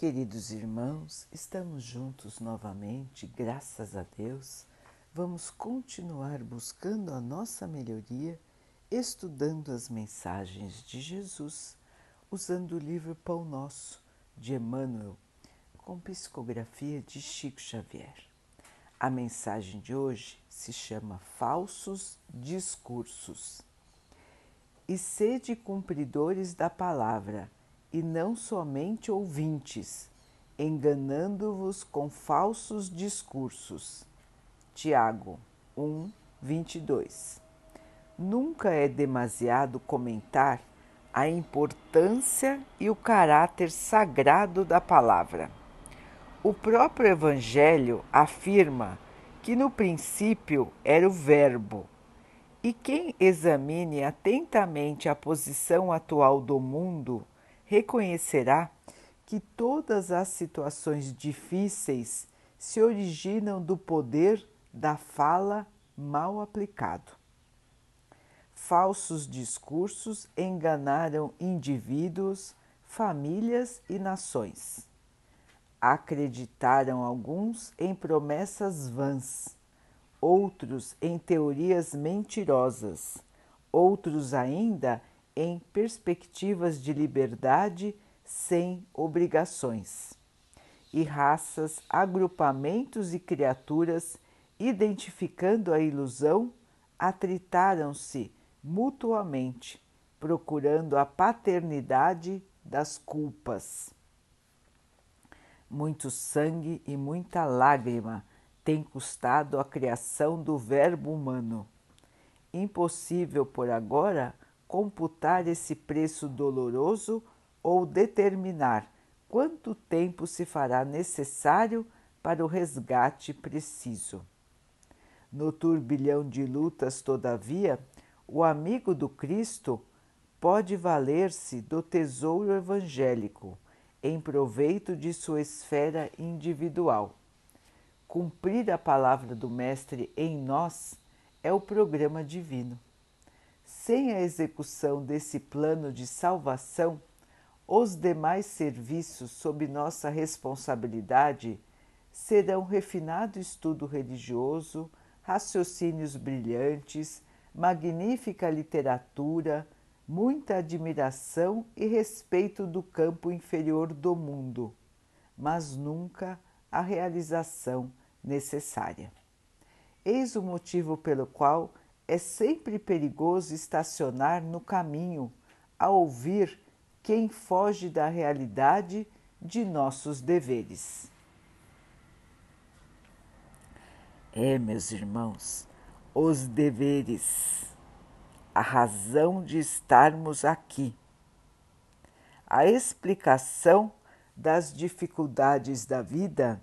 Queridos irmãos, estamos juntos novamente, graças a Deus. Vamos continuar buscando a nossa melhoria, estudando as mensagens de Jesus, usando o livro Pão Nosso de Emmanuel, com psicografia de Chico Xavier. A mensagem de hoje se chama Falsos Discursos. E sede cumpridores da palavra e não somente ouvintes, enganando-vos com falsos discursos. Tiago 1, 22. Nunca é demasiado comentar a importância e o caráter sagrado da palavra. O próprio Evangelho afirma que no princípio era o Verbo, e quem examine atentamente a posição atual do mundo reconhecerá que todas as situações difíceis se originam do poder da fala mal aplicado. Falsos discursos enganaram indivíduos, famílias e nações. Acreditaram alguns em promessas vãs, outros em teorias mentirosas, outros ainda em perspectivas de liberdade sem obrigações. E raças, agrupamentos e criaturas, identificando a ilusão, atritaram-se mutuamente, procurando a paternidade das culpas. Muito sangue e muita lágrima tem custado a criação do Verbo humano. Impossível por agora computar esse preço doloroso ou determinar quanto tempo se fará necessário para o resgate preciso. No turbilhão de lutas, todavia, o amigo do Cristo pode valer-se do tesouro evangélico em proveito de sua esfera individual. Cumprir a palavra do Mestre em nós é o programa divino. Sem a execução desse plano de salvação, os demais serviços sob nossa responsabilidade serão refinado estudo religioso, raciocínios brilhantes, magnífica literatura, muita admiração e respeito do campo inferior do mundo, mas nunca a realização necessária. Eis o motivo pelo qual é sempre perigoso estacionar no caminho a ouvir quem foge da realidade de nossos deveres. É, meus irmãos, os deveres, a razão de estarmos aqui, a explicação das dificuldades da vida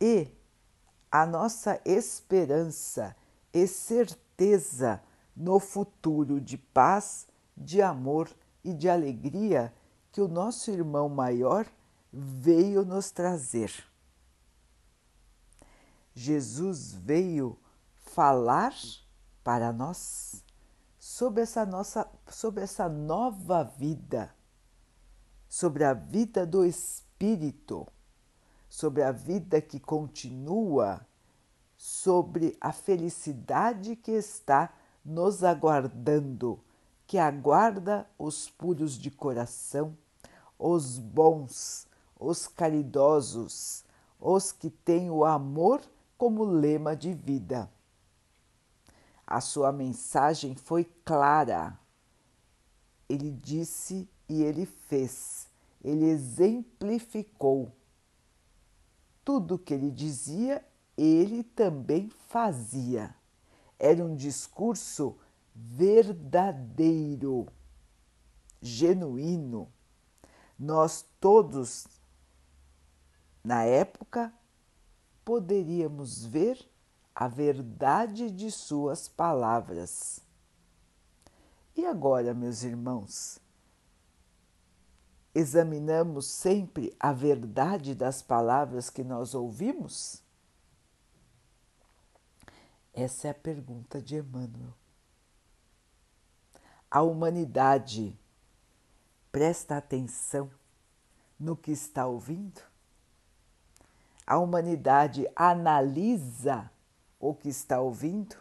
e a nossa esperança e certeza no futuro de paz, de amor e de alegria que o nosso irmão maior veio nos trazer. Jesus veio falar para nós sobre essa nossa sobre essa nova vida, sobre a vida do espírito, sobre a vida que continua sobre a felicidade que está nos aguardando, que aguarda os puros de coração, os bons, os caridosos, os que têm o amor como lema de vida. A sua mensagem foi clara. Ele disse e ele fez, ele exemplificou. Tudo que ele dizia ele também fazia. Era um discurso verdadeiro, genuíno. Nós todos, na época, poderíamos ver a verdade de suas palavras. E agora, meus irmãos, examinamos sempre a verdade das palavras que nós ouvimos? Essa é a pergunta de Emmanuel. A humanidade presta atenção no que está ouvindo? A humanidade analisa o que está ouvindo?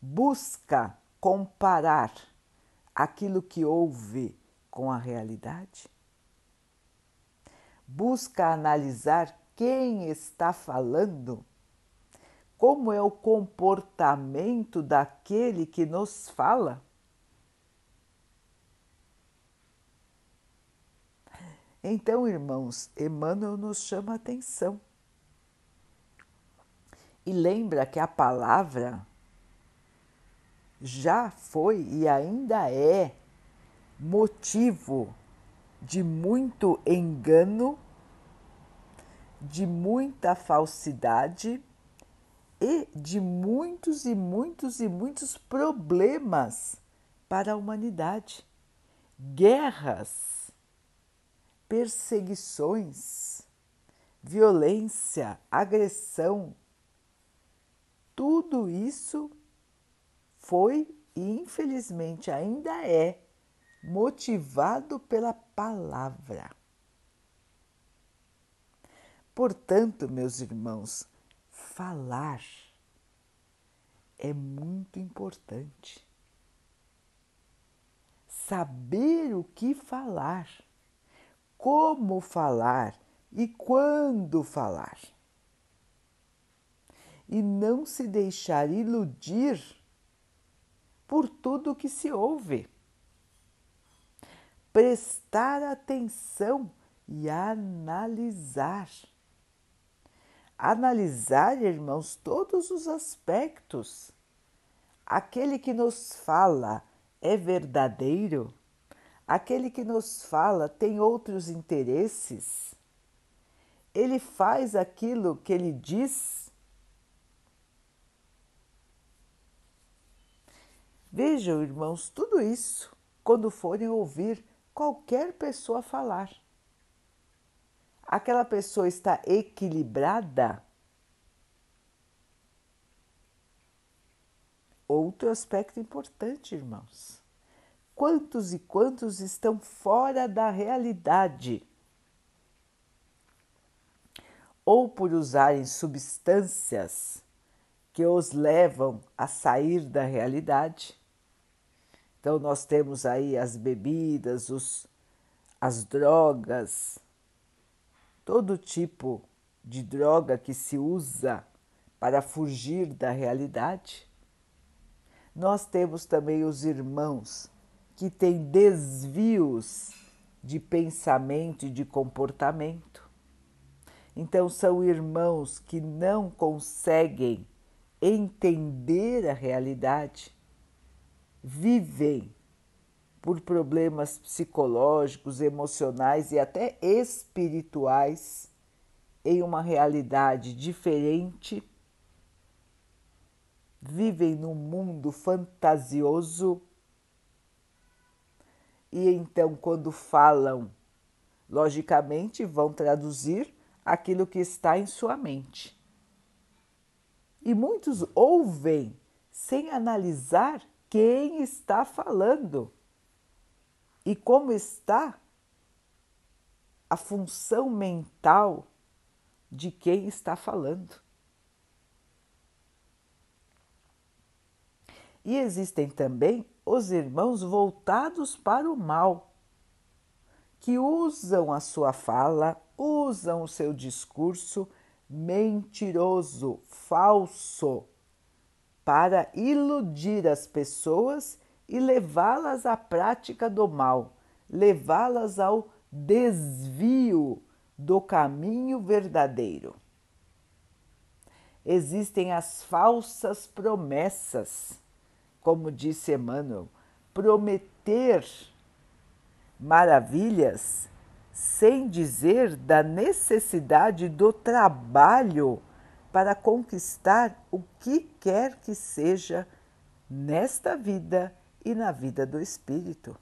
Busca comparar aquilo que ouve com a realidade? Busca analisar quem está falando? Como é o comportamento daquele que nos fala? Então, irmãos, Emmanuel nos chama a atenção e lembra que a palavra já foi e ainda é motivo de muito engano, de muita falsidade e de muitos e muitos e muitos problemas para a humanidade. Guerras, perseguições, violência, agressão, tudo isso foi e infelizmente ainda é motivado pela palavra. Portanto, meus irmãos, falar é muito importante. Saber o que falar, como falar e quando falar. E não se deixar iludir por tudo que se ouve prestar atenção e analisar. Analisar, irmãos, todos os aspectos. Aquele que nos fala é verdadeiro? Aquele que nos fala tem outros interesses? Ele faz aquilo que ele diz? Vejam, irmãos, tudo isso quando forem ouvir qualquer pessoa falar. Aquela pessoa está equilibrada? Outro aspecto importante, irmãos. Quantos e quantos estão fora da realidade? Ou por usarem substâncias que os levam a sair da realidade, então, nós temos aí as bebidas, os, as drogas, todo tipo de droga que se usa para fugir da realidade. Nós temos também os irmãos que têm desvios de pensamento e de comportamento. Então, são irmãos que não conseguem entender a realidade vivem por problemas psicológicos, emocionais e até espirituais em uma realidade diferente, vivem num mundo fantasioso. E então, quando falam, logicamente vão traduzir aquilo que está em sua mente. E muitos ouvem sem analisar quem está falando e como está a função mental de quem está falando. E existem também os irmãos voltados para o mal, que usam a sua fala, usam o seu discurso mentiroso, falso para iludir as pessoas e levá-las à prática do mal, levá-las ao desvio do caminho verdadeiro. Existem as falsas promessas, como disse Emmanuel, prometer maravilhas sem dizer da necessidade do trabalho para conquistar o que quer que seja nesta vida e na vida do espírito.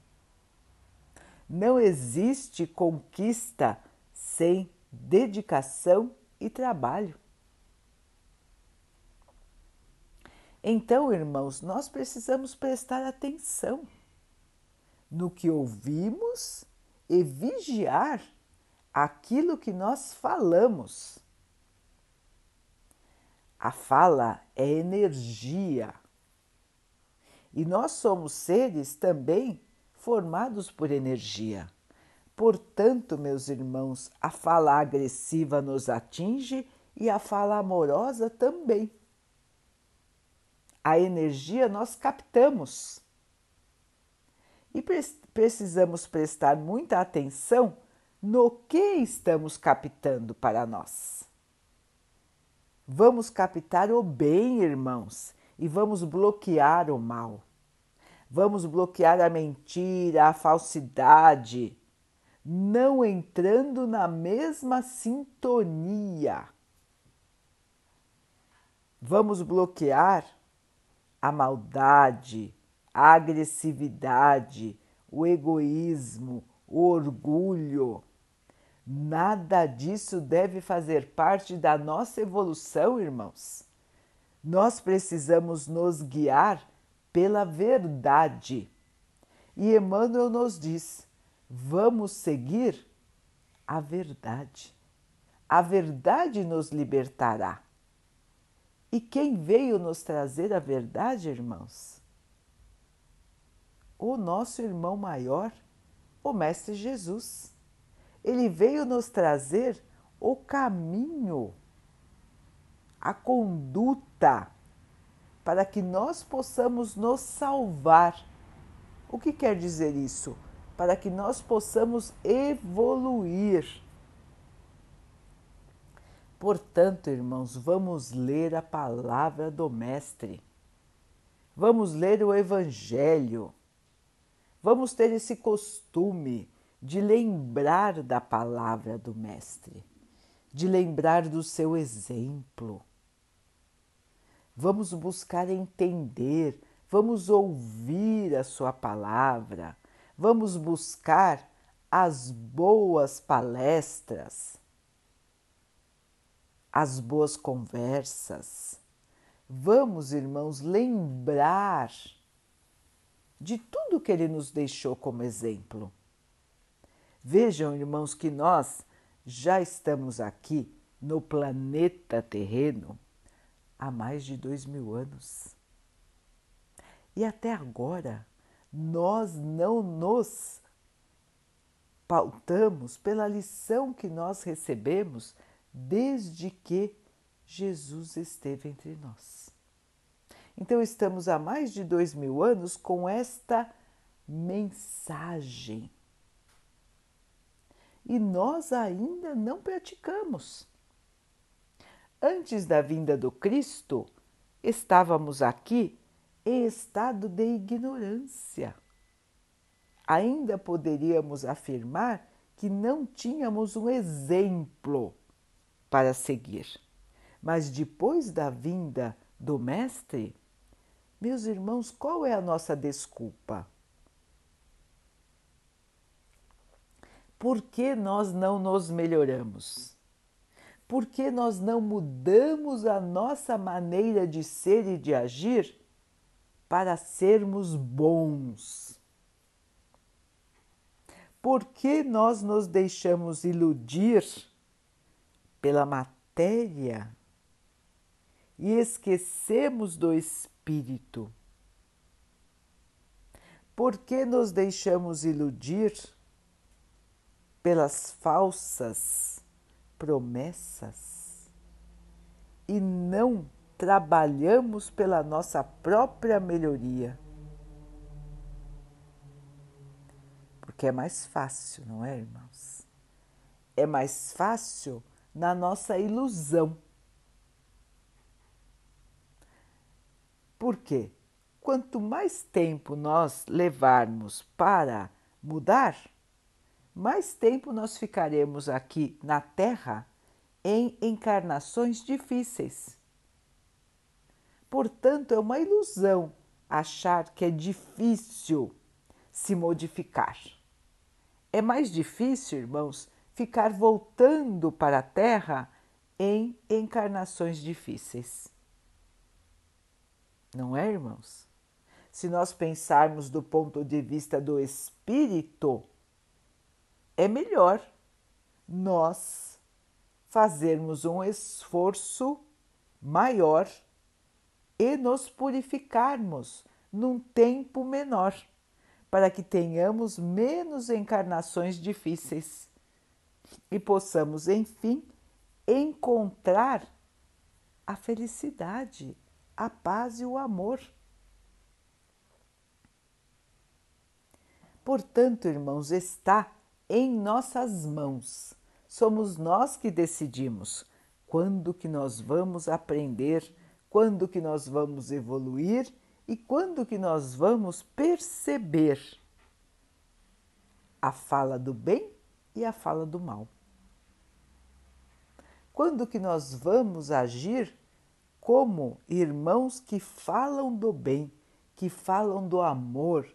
Não existe conquista sem dedicação e trabalho. Então, irmãos, nós precisamos prestar atenção no que ouvimos e vigiar aquilo que nós falamos. A fala é energia. E nós somos seres também formados por energia. Portanto, meus irmãos, a fala agressiva nos atinge e a fala amorosa também. A energia nós captamos. E precisamos prestar muita atenção no que estamos captando para nós. Vamos captar o bem, irmãos, e vamos bloquear o mal. Vamos bloquear a mentira, a falsidade, não entrando na mesma sintonia. Vamos bloquear a maldade, a agressividade, o egoísmo, o orgulho. Nada disso deve fazer parte da nossa evolução, irmãos. Nós precisamos nos guiar pela verdade. E Emmanuel nos diz: vamos seguir a verdade. A verdade nos libertará. E quem veio nos trazer a verdade, irmãos? O nosso irmão maior, o Mestre Jesus. Ele veio nos trazer o caminho, a conduta, para que nós possamos nos salvar. O que quer dizer isso? para que nós possamos evoluir. Portanto, irmãos, vamos ler a palavra do Mestre, vamos ler o Evangelho, vamos ter esse costume de lembrar da palavra do Mestre, de lembrar do seu exemplo. Vamos buscar entender, vamos ouvir a sua palavra Vamos buscar as boas palestras, as boas conversas. Vamos, irmãos, lembrar de tudo que ele nos deixou como exemplo. Vejam, irmãos, que nós já estamos aqui no planeta terreno há mais de dois mil anos. E até agora nós não nos pautamos pela lição que nós recebemos desde que Jesus esteve entre nós. Então, estamos há mais de dois mil anos com esta mensagem. E nós ainda não praticamos. Antes da vinda do Cristo, estávamos aqui em estado de ignorância. Ainda poderíamos afirmar que não tínhamos um exemplo para seguir. Mas depois da vinda do Mestre, meus irmãos, qual é a nossa desculpa? Por que nós não nos melhoramos? Por que nós não mudamos a nossa maneira de ser e de agir para sermos bons. Por que nós nos deixamos iludir pela matéria e esquecemos do espírito? Por que nos deixamos iludir pelas falsas promessas e não trabalhamos pela nossa própria melhoria. Porque é mais fácil, não é, irmãos? É mais fácil na nossa ilusão. Por quê? Quanto mais tempo nós levarmos para mudar, mais tempo nós ficaremos aqui na Terra em encarnações difíceis. Portanto, é uma ilusão achar que é difícil se modificar. É mais difícil, irmãos, ficar voltando para a Terra em encarnações difíceis. Não é, irmãos? Se nós pensarmos do ponto de vista do espírito, é melhor nós fazermos um esforço maior e nos purificarmos num tempo menor, para que tenhamos menos encarnações difíceis e possamos, enfim, encontrar a felicidade, a paz e o amor. Portanto, irmãos, está em nossas mãos. Somos nós que decidimos quando que nós vamos aprender, quando que nós vamos evoluir e quando que nós vamos perceber a fala do bem e a fala do mal. Quando que nós vamos agir como irmãos que falam do bem, que falam do amor,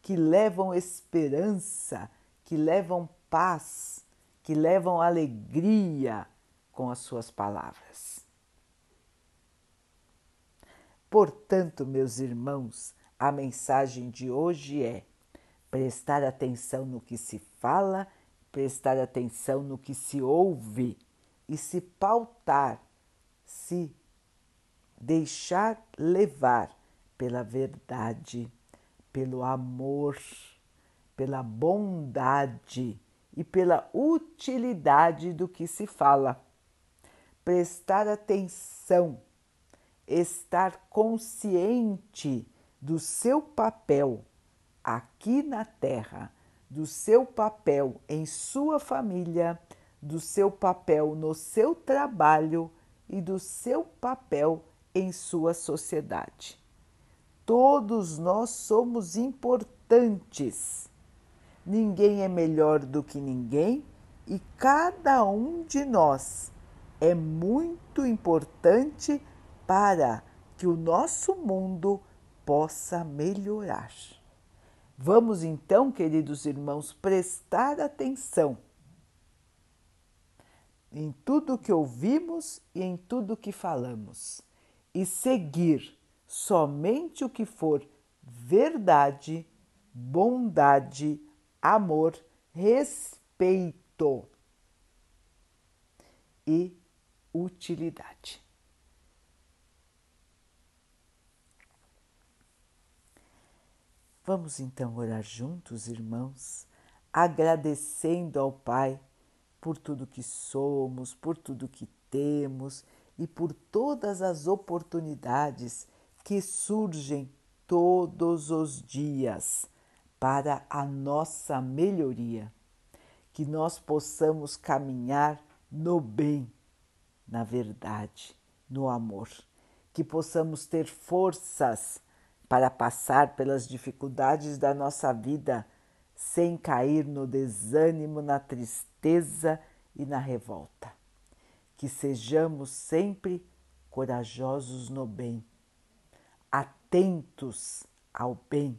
que levam esperança, que levam paz, que levam alegria com as suas palavras. Portanto, meus irmãos, a mensagem de hoje é prestar atenção no que se fala, prestar atenção no que se ouve e se pautar, se deixar levar pela verdade pelo amor, pela bondade e pela utilidade do que se fala. Prestar atenção, estar consciente do seu papel aqui na Terra, do seu papel em sua família, do seu papel no seu trabalho e do seu papel em sua sociedade. Todos nós somos importantes. Ninguém é melhor do que ninguém e cada um de nós é muito importante para que o nosso mundo possa melhorar. Vamos então, queridos irmãos, prestar atenção em tudo que ouvimos e em tudo que falamos e seguir somente o que for verdade, bondade, amor, respeito e utilidade. Vamos então orar juntos, irmãos, agradecendo ao Pai por tudo que somos, por tudo que temos e por todas as oportunidades que surgem todos os dias para a nossa melhoria, que nós possamos caminhar no bem, na verdade, no amor, que possamos ter forças para passar pelas dificuldades da nossa vida sem cair no desânimo, na tristeza e na revolta. Que sejamos sempre corajosos no bem atentos ao bem.